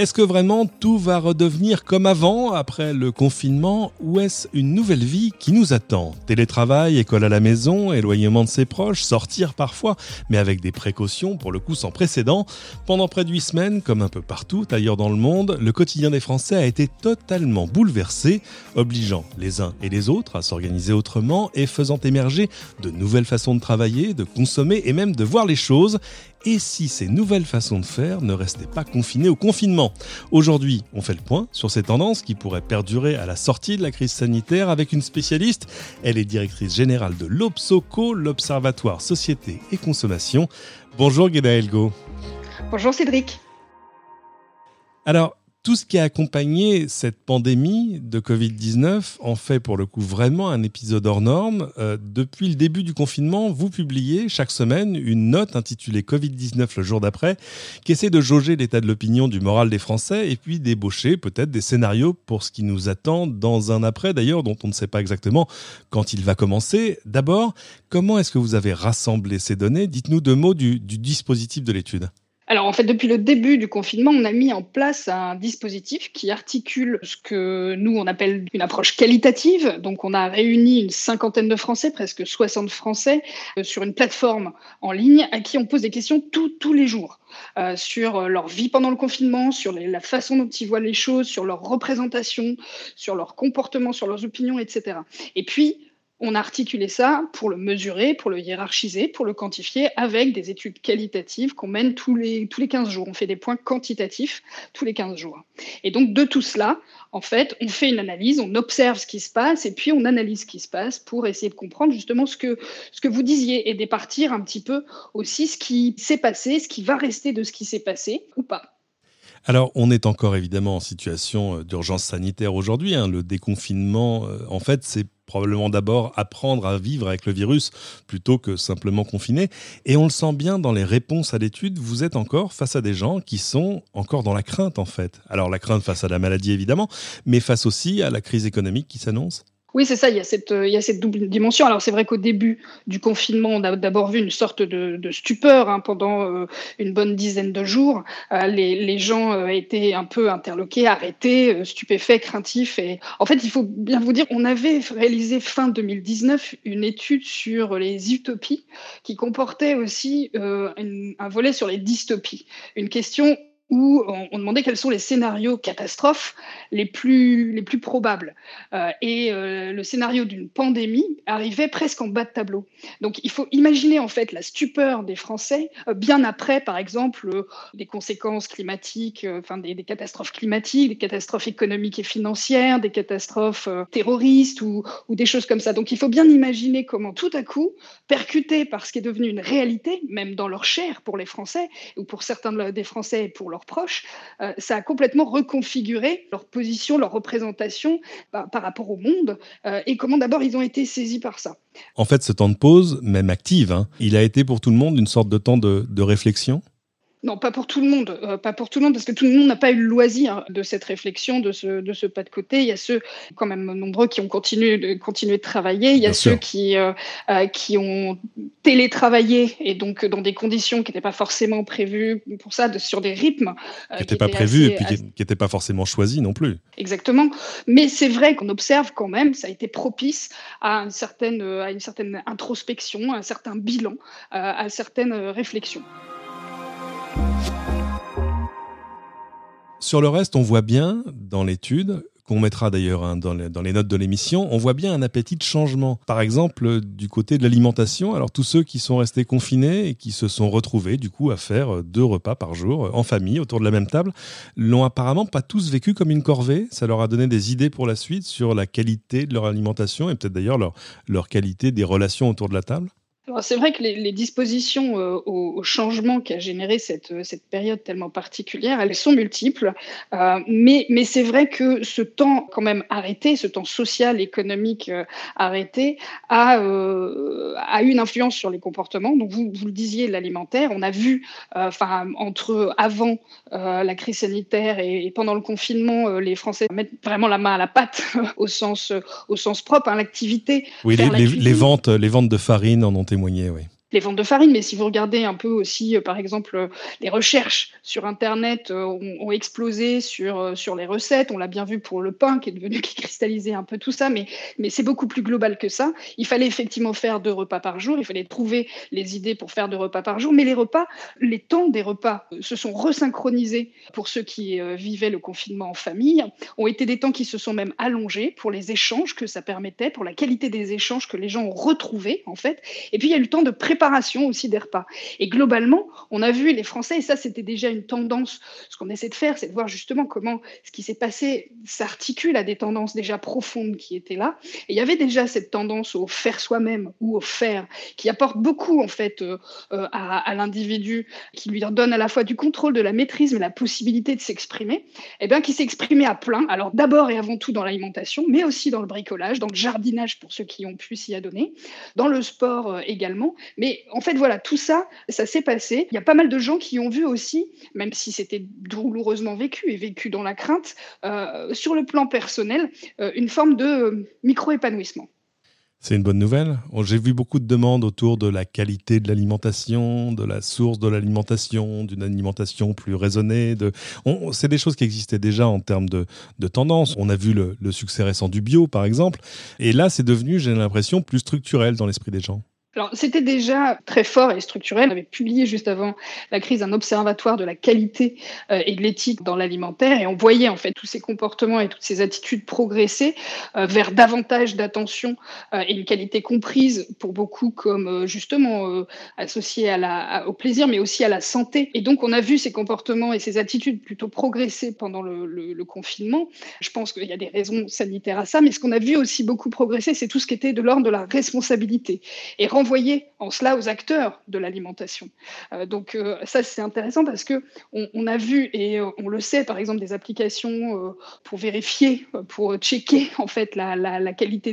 Est-ce que vraiment tout va redevenir comme avant après le confinement ou est-ce une nouvelle vie qui nous attend? Télétravail, école à la maison, éloignement de ses proches, sortir parfois, mais avec des précautions pour le coup sans précédent. Pendant près de huit semaines, comme un peu partout ailleurs dans le monde, le quotidien des Français a été totalement bouleversé, obligeant les uns et les autres à s'organiser autrement et faisant émerger de nouvelles façons de travailler, de consommer et même de voir les choses et si ces nouvelles façons de faire ne restaient pas confinées au confinement? Aujourd'hui, on fait le point sur ces tendances qui pourraient perdurer à la sortie de la crise sanitaire avec une spécialiste. Elle est directrice générale de l'OPSOCO, l'Observatoire Société et Consommation. Bonjour Guéda Elgo. Bonjour Cédric. Alors, tout ce qui a accompagné cette pandémie de Covid-19 en fait pour le coup vraiment un épisode hors norme. Euh, depuis le début du confinement, vous publiez chaque semaine une note intitulée Covid-19 le jour d'après qui essaie de jauger l'état de l'opinion du moral des Français et puis d'ébaucher peut-être des scénarios pour ce qui nous attend dans un après d'ailleurs dont on ne sait pas exactement quand il va commencer. D'abord, comment est-ce que vous avez rassemblé ces données? Dites-nous deux mots du dispositif de l'étude. Alors en fait, depuis le début du confinement, on a mis en place un dispositif qui articule ce que nous, on appelle une approche qualitative. Donc on a réuni une cinquantaine de Français, presque 60 Français, euh, sur une plateforme en ligne à qui on pose des questions tous les jours. Euh, sur leur vie pendant le confinement, sur la façon dont ils voient les choses, sur leur représentation, sur leur comportement, sur leurs opinions, etc. Et puis, on a articulé ça pour le mesurer, pour le hiérarchiser, pour le quantifier avec des études qualitatives qu'on mène tous les, tous les 15 jours. On fait des points quantitatifs tous les 15 jours. Et donc, de tout cela, en fait, on fait une analyse, on observe ce qui se passe et puis on analyse ce qui se passe pour essayer de comprendre justement ce que, ce que vous disiez et départir un petit peu aussi ce qui s'est passé, ce qui va rester de ce qui s'est passé ou pas. Alors, on est encore évidemment en situation euh, d'urgence sanitaire aujourd'hui. Hein. Le déconfinement, euh, en fait, c'est probablement d'abord apprendre à vivre avec le virus plutôt que simplement confiner. Et on le sent bien dans les réponses à l'étude, vous êtes encore face à des gens qui sont encore dans la crainte en fait. Alors la crainte face à la maladie évidemment, mais face aussi à la crise économique qui s'annonce. Oui, c'est ça, il y, a cette, il y a cette double dimension. Alors c'est vrai qu'au début du confinement, on a d'abord vu une sorte de, stupeur hein, pendant euh, une bonne dizaine de jours. Euh, les, gens euh, étaient un peu interloqués, arrêtés, stupéfaits, craintifs. Et en fait, il faut bien vous dire, on avait réalisé fin 2019 une étude sur les utopies qui comportait aussi un volet sur les dystopies. Une question où on, demandait quels sont les scénarios catastrophes les plus, les plus probables. Euh, et euh, le scénario d'une pandémie arrivait presque en bas de tableau. Donc il faut imaginer en fait la stupeur des Français euh, bien après, par exemple, des conséquences climatiques, enfin des, catastrophes climatiques, des catastrophes économiques et financières, des catastrophes terroristes ou, ou, des choses comme ça. Donc il faut bien imaginer comment tout à coup, percuté par ce qui est devenu une réalité, même dans leur chair pour les Français ou pour certains des Français et pour leur proches, euh, ça a complètement reconfiguré leur position, leur représentation par, rapport au monde euh, et comment d'abord ils ont été saisis par ça. En fait, ce temps de pause, même active, hein, il a été pour tout le monde une sorte de temps de réflexion? Non, pas pour tout le monde, euh, pas pour tout le monde, parce que tout le monde n'a pas eu le loisir de cette réflexion, de ce, de ce pas de côté. Il y a ceux, quand même nombreux, qui ont continué de, travailler. Il y a ceux qui, euh, euh, qui ont télétravaillé, et donc dans des conditions qui n'étaient pas forcément prévues pour ça, de, sur des rythmes. qui n'étaient pas prévus et puis qui n'étaient pas forcément choisis non plus. Exactement. Mais c'est vrai qu'on observe quand même, ça a été propice à une certaine, à une certaine introspection, à un certain bilan, à certaines réflexions. Sur le reste, on voit bien dans l'étude qu'on mettra d'ailleurs hein, dans, les, notes de l'émission, on voit bien un appétit de changement. Par exemple, du côté de l'alimentation, alors tous ceux qui sont restés confinés et qui se sont retrouvés du coup à faire deux repas par jour en famille autour de la même table, l'ont apparemment pas tous vécu comme une corvée. Ça leur a donné des idées pour la suite sur la qualité de leur alimentation et peut-être d'ailleurs leur, leur qualité des relations autour de la table. C'est vrai que les, dispositions euh, au, changement qu'a généré cette, euh, cette, période tellement particulière, elles sont multiples, euh, mais, mais c'est vrai que ce temps quand même arrêté, ce temps social, économique arrêté, a, a eu une influence sur les comportements. Donc vous, vous le disiez, l'alimentaire, on a vu, enfin entre avant la crise sanitaire et, pendant le confinement, les Français mettent vraiment la main à la pâte au sens, au sens propre, hein, l'activité. Oui, les, les, ventes, les ventes de farine en ont témoigné témoigner, oui les ventes de farine, mais si vous regardez un peu aussi, euh, par exemple, euh, les recherches sur Internet euh, ont, explosé sur, sur les recettes. On l'a bien vu pour le pain qui est devenu qui cristallisait un peu tout ça, mais, mais c'est beaucoup plus global que ça. Il fallait effectivement faire deux repas par jour, il fallait trouver les idées pour faire deux repas par jour, mais les repas, les temps des repas se sont resynchronisés pour ceux qui vivaient le confinement en famille, ont été des temps qui se sont même allongés pour les échanges que ça permettait, pour la qualité des échanges que les gens ont retrouvés en fait. Et puis il y a eu le temps de préparer préparation aussi des repas. Et globalement, on a vu les Français, et ça c'était déjà une tendance, ce qu'on essaie de faire, c'est de voir justement comment ce qui s'est passé s'articule à des tendances déjà profondes qui étaient là. Et il y avait déjà cette tendance au faire soi-même ou au faire, qui apporte beaucoup en fait euh, euh, à, l'individu, qui lui donne à la fois du contrôle, de la maîtrise, mais la possibilité de s'exprimer, et eh bien qui s'exprimait à plein. Alors d'abord et avant tout dans l'alimentation, mais aussi dans le bricolage, dans le jardinage pour ceux qui ont pu s'y adonner, dans le sport euh, également, mais en fait, voilà, tout ça, ça s'est passé. Il y a pas mal de gens qui ont vu aussi, même si c'était douloureusement vécu et vécu dans la crainte, euh, sur le plan personnel, euh, une forme de euh, micro-épanouissement. C'est une bonne nouvelle. J'ai vu beaucoup de demandes autour de la qualité de l'alimentation, de la source de l'alimentation, d'une alimentation plus raisonnée. C'est des choses qui existaient déjà en termes de, de tendance. On a vu le, le succès récent du bio, par exemple. Et là, c'est devenu, j'ai l'impression, plus structurel dans l'esprit des gens. Alors, c'était déjà très fort et structurel. On avait publié juste avant la crise un observatoire de la qualité euh, et de l'éthique dans l'alimentaire et on voyait en fait tous ces comportements et toutes ces attitudes progresser euh, vers davantage d'attention euh, et une qualité comprise pour beaucoup comme justement associée au plaisir mais aussi à la santé. Et donc, on a vu ces comportements et ces attitudes plutôt progresser pendant le, confinement. Je pense qu'il y a des raisons sanitaires à ça, mais ce qu'on a vu aussi beaucoup progresser, c'est tout ce qui était de l'ordre de la responsabilité. Renvoyer en cela aux acteurs de l'alimentation. Euh, donc euh, ça, c'est intéressant parce que on, a vu, et euh, on le sait, par exemple, des applications pour vérifier, pour checker en fait la, qualité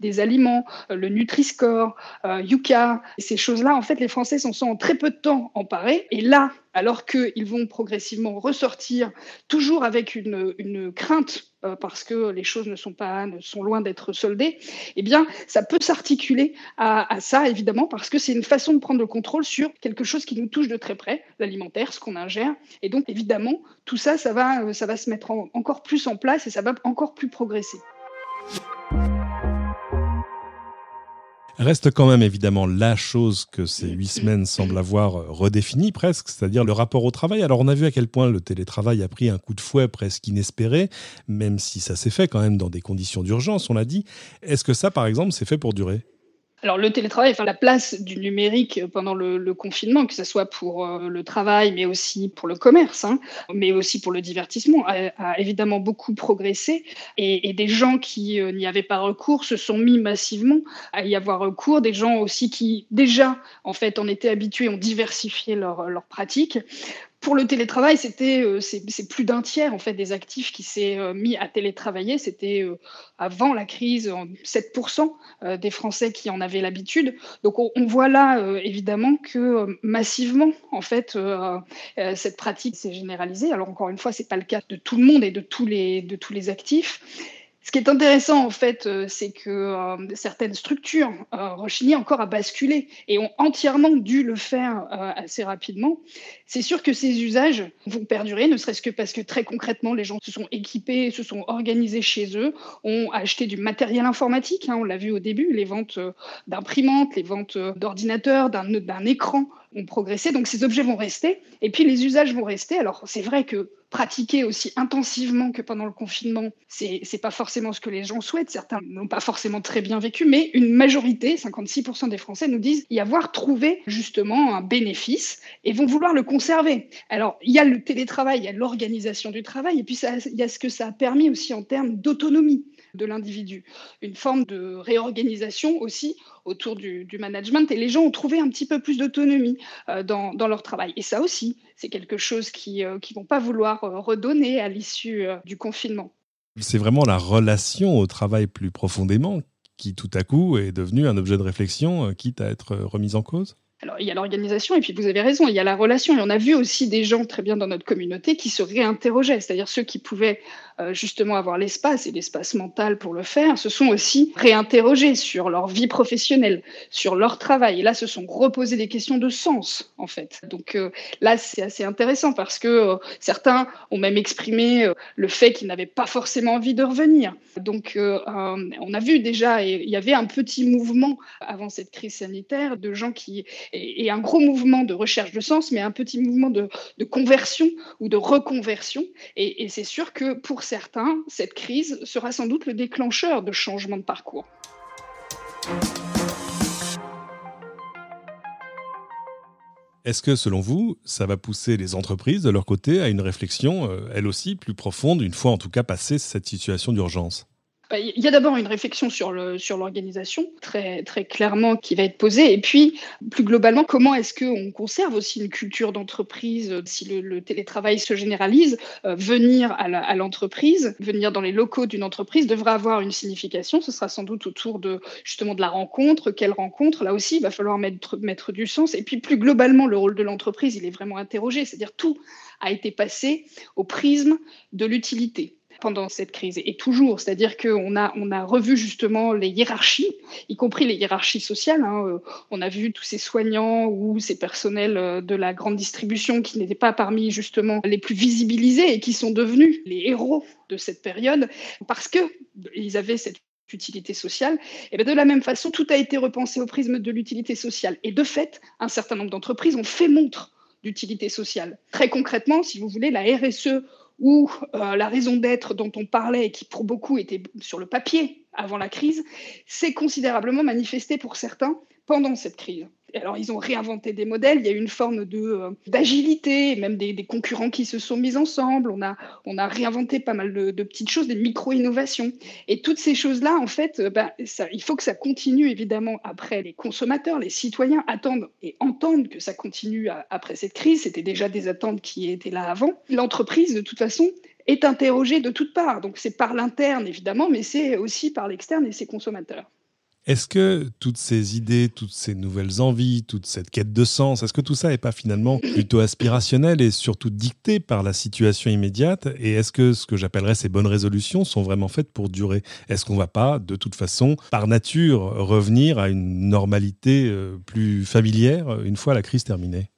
des, aliments, le Nutri-Score, Yuka, ces choses-là, en fait, les Français s'en sont en très peu de temps emparés. Et là, alors qu'ils vont progressivement ressortir, toujours avec une, crainte euh, parce que les choses ne sont pas sont loin d'être soldées, eh bien, ça peut s'articuler à, ça, évidemment, parce que c'est une façon de prendre le contrôle sur quelque chose qui nous touche de très près, l'alimentaire, ce qu'on ingère. Et donc, évidemment, tout ça, ça va, euh, ça va se mettre encore plus en place et ça va encore plus progresser. Reste quand même évidemment la chose que ces huit semaines semblent avoir redéfinie presque, c'est-à-dire le rapport au travail. Alors on a vu à quel point le télétravail a pris un coup de fouet presque inespéré, même si ça s'est fait quand même dans des conditions d'urgence, on l'a dit. Est-ce que ça, par exemple, c'est fait pour durer? Alors le télétravail, enfin la place du numérique pendant le, confinement, que ce soit pour euh, le travail, mais aussi pour le commerce, hein, mais aussi pour le divertissement, a, évidemment beaucoup progressé. Et, des gens qui euh, n'y avaient pas recours se sont mis massivement à y avoir recours. Des gens aussi qui déjà, en fait, en étaient habitués, ont diversifié leurs pratiques. Pour le télétravail, c'était euh, c'est plus d'un tiers en fait des actifs qui s'est euh, mis à télétravailler. C'était euh, avant la crise 7% des Français qui en avaient l'habitude. Donc on, voit là évidemment que massivement en fait cette pratique s'est généralisée. Alors encore une fois, c'est pas le cas de tout le monde et de tous les de tous les actifs. Ce qui est intéressant, en fait, euh, c'est que euh, certaines structures euh, encore à basculer et ont entièrement dû le faire assez rapidement. C'est sûr que ces usages vont perdurer, ne serait-ce que parce que très concrètement, les gens se sont équipés, se sont organisés chez eux, ont acheté du matériel informatique. Hein, on l'a vu au début, les ventes d'imprimantes, les ventes d'ordinateurs, d'un écran ont progressé. Donc ces objets vont rester et puis les usages vont rester. Alors c'est vrai que pratiquer aussi intensivement que pendant le confinement, c'est n'est pas forcément ce que les gens souhaitent. Certains n'ont pas forcément très bien vécu, mais une majorité, 56% des Français, nous disent y avoir trouvé justement un bénéfice et vont vouloir le conserver. Alors, il y a le télétravail, il y a l'organisation du travail, et puis il y a ce que ça a permis aussi en termes d'autonomie de l'individu. Une forme de réorganisation aussi autour du, management et les gens ont trouvé un petit peu plus d'autonomie euh, dans, leur travail. Et ça aussi, c'est quelque chose qu'ils euh, ne vont pas vouloir euh, redonner à l'issue du confinement. C'est vraiment la relation au travail plus profondément qui tout à coup est devenue un objet de réflexion, quitte à être remise en cause? Alors, il y a l'organisation, et puis vous avez raison, il y a la relation. Et on a vu aussi des gens très bien dans notre communauté qui se réinterrogeaient, c'est-à-dire ceux qui pouvaient euh, justement avoir l'espace et l'espace mental pour le faire, se sont aussi réinterrogés sur leur vie professionnelle, sur leur travail. Et là, se sont reposés des questions de sens, en fait. Donc euh, là, c'est assez intéressant parce que euh, certains ont même exprimé le fait qu'ils n'avaient pas forcément envie de revenir. Donc, on a vu déjà, il y avait un petit mouvement avant cette crise sanitaire de gens qui et, un gros mouvement de recherche de sens, mais un petit mouvement de, conversion ou de reconversion. Et, c'est sûr que pour certains, cette crise sera sans doute le déclencheur de changement de parcours. Est-ce que, selon vous, ça va pousser les entreprises de leur côté à une réflexion, euh, elle aussi, plus profonde, une fois en tout cas passée cette situation d'urgence? Il y a d'abord une réflexion sur l'organisation très clairement qui va être posée. Et puis plus globalement comment est-ce qu'on conserve aussi une culture d'entreprise si le, télétravail se généralise euh, venir à l'entreprise venir dans les locaux d'une entreprise devra avoir une signification. Ce sera sans doute autour de justement de la rencontre. Quelle rencontre? Là aussi il va falloir mettre mettre du sens. Et puis plus globalement le rôle de l'entreprise il est vraiment interrogé. C'est-à-dire tout a été passé au prisme de l'utilité pendant cette crise et toujours. C'est-à-dire qu'on a, on a revu justement les hiérarchies, y compris les hiérarchies sociales. Hein. Euh, on a vu tous ces soignants ou ces personnels euh, de la grande distribution qui n'étaient pas parmi justement les plus visibilisés et qui sont devenus les héros de cette période parce qu'ils avaient cette utilité sociale, et bien de la même façon, tout a été repensé au prisme de l'utilité sociale. Et de fait, un certain nombre d'entreprises ont fait montre d'utilité sociale. Très concrètement, si vous voulez, la RSE où euh, la raison d'être dont on parlait et qui pour beaucoup était sur le papier avant la crise, s'est considérablement manifestée pour certains pendant cette crise alors, ils ont réinventé des modèles. Il y a eu une forme de euh, d'agilité, même des, concurrents qui se sont mis ensemble. On a, on a réinventé pas mal de, petites choses, des micro-innovations. Et toutes ces choses-là, en fait, euh, bah, ça, il faut que ça continue, évidemment, après. Les consommateurs, les citoyens attendent et entendent que ça continue après cette crise. C'était déjà des attentes qui étaient là avant. L'entreprise, de toute façon, est interrogée de toutes parts. Donc, c'est par l'interne, évidemment, mais c'est aussi par l'externe et ses consommateurs. Est-ce que toutes ces idées, toutes ces nouvelles envies, toute cette quête de sens, est-ce que tout ça n'est pas finalement plutôt aspirationnel et surtout dicté par la situation immédiate? Et est-ce que ce que j'appellerais ces bonnes résolutions sont vraiment faites pour durer? Est-ce qu'on ne va pas, de toute façon, par nature, revenir à une normalité euh, plus familière une fois la crise terminée?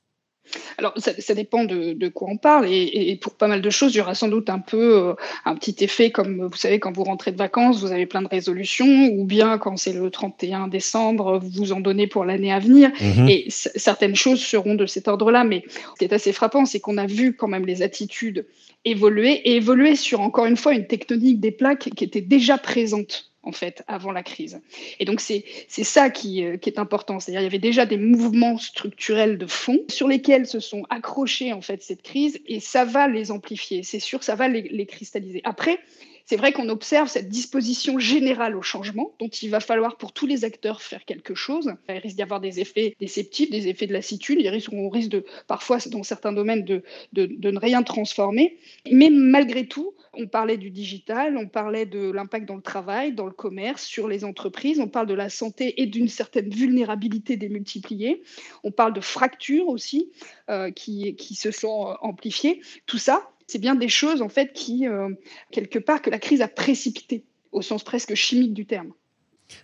Alors, ça, dépend de, quoi on parle. Et, pour pas mal de choses, il y aura sans doute un peu euh, un petit effet, comme vous savez, quand vous rentrez de vacances, vous avez plein de résolutions, ou bien quand c'est le 31 décembre, vous vous en donnez pour l'année à venir. Mhm. Et certaines choses seront de cet ordre-là. Mais ce qui est assez frappant, c'est qu'on a vu quand même les attitudes évoluer et évoluer sur, encore une fois, une tectonique des plaques qui était déjà présente en fait, avant la crise. Et donc, c'est ça qui, euh, qui, est important. C'est-à-dire, il y avait déjà des mouvements structurels de fond sur lesquels se sont accrochés, en fait, cette crise, et ça va les amplifier. C'est sûr, ça va les, les cristalliser. Après, c'est vrai qu'on observe cette disposition générale au changement, dont il va falloir pour tous les acteurs faire quelque chose. Il risque d'y avoir des effets déceptifs, des effets de lassitude. On risque de, parfois, dans certains domaines, de, ne rien transformer. Mais malgré tout, on parlait du digital, on parlait de l'impact dans le travail, dans le commerce, sur les entreprises, on parle de la santé et d'une certaine vulnérabilité démultipliée, on parle de fractures aussi euh, qui, qui se sont euh, amplifiées. Tout ça, c'est bien des choses en fait qui, euh, quelque part, que la crise a précipité au sens presque chimique du terme.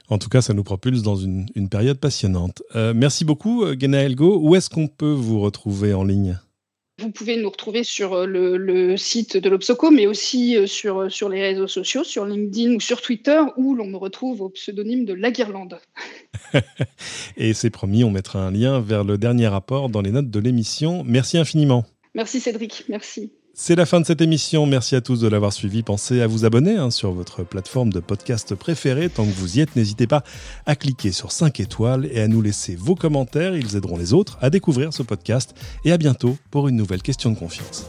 En tout cas, ça nous propulse dans une, période passionnante. Euh, merci beaucoup, euh, Gena Elgo. Où est-ce qu'on peut vous retrouver en ligne? Vous pouvez nous retrouver sur le, site de l'Obsoco, mais aussi sur, sur les réseaux sociaux, sur LinkedIn ou sur Twitter, où l'on me retrouve au pseudonyme de La Guirlande. Et c'est promis, on mettra un lien vers le dernier rapport dans les notes de l'émission. Merci infiniment. Merci Cédric, merci. C'est la fin de cette émission. Merci à tous de l'avoir suivi. Pensez à vous abonner hein, sur votre plateforme de podcast préférée. Tant que vous y êtes, n'hésitez pas à cliquer sur 5 étoiles et à nous laisser vos commentaires. Ils aideront les autres à découvrir ce podcast. Et à bientôt pour une nouvelle question de confiance.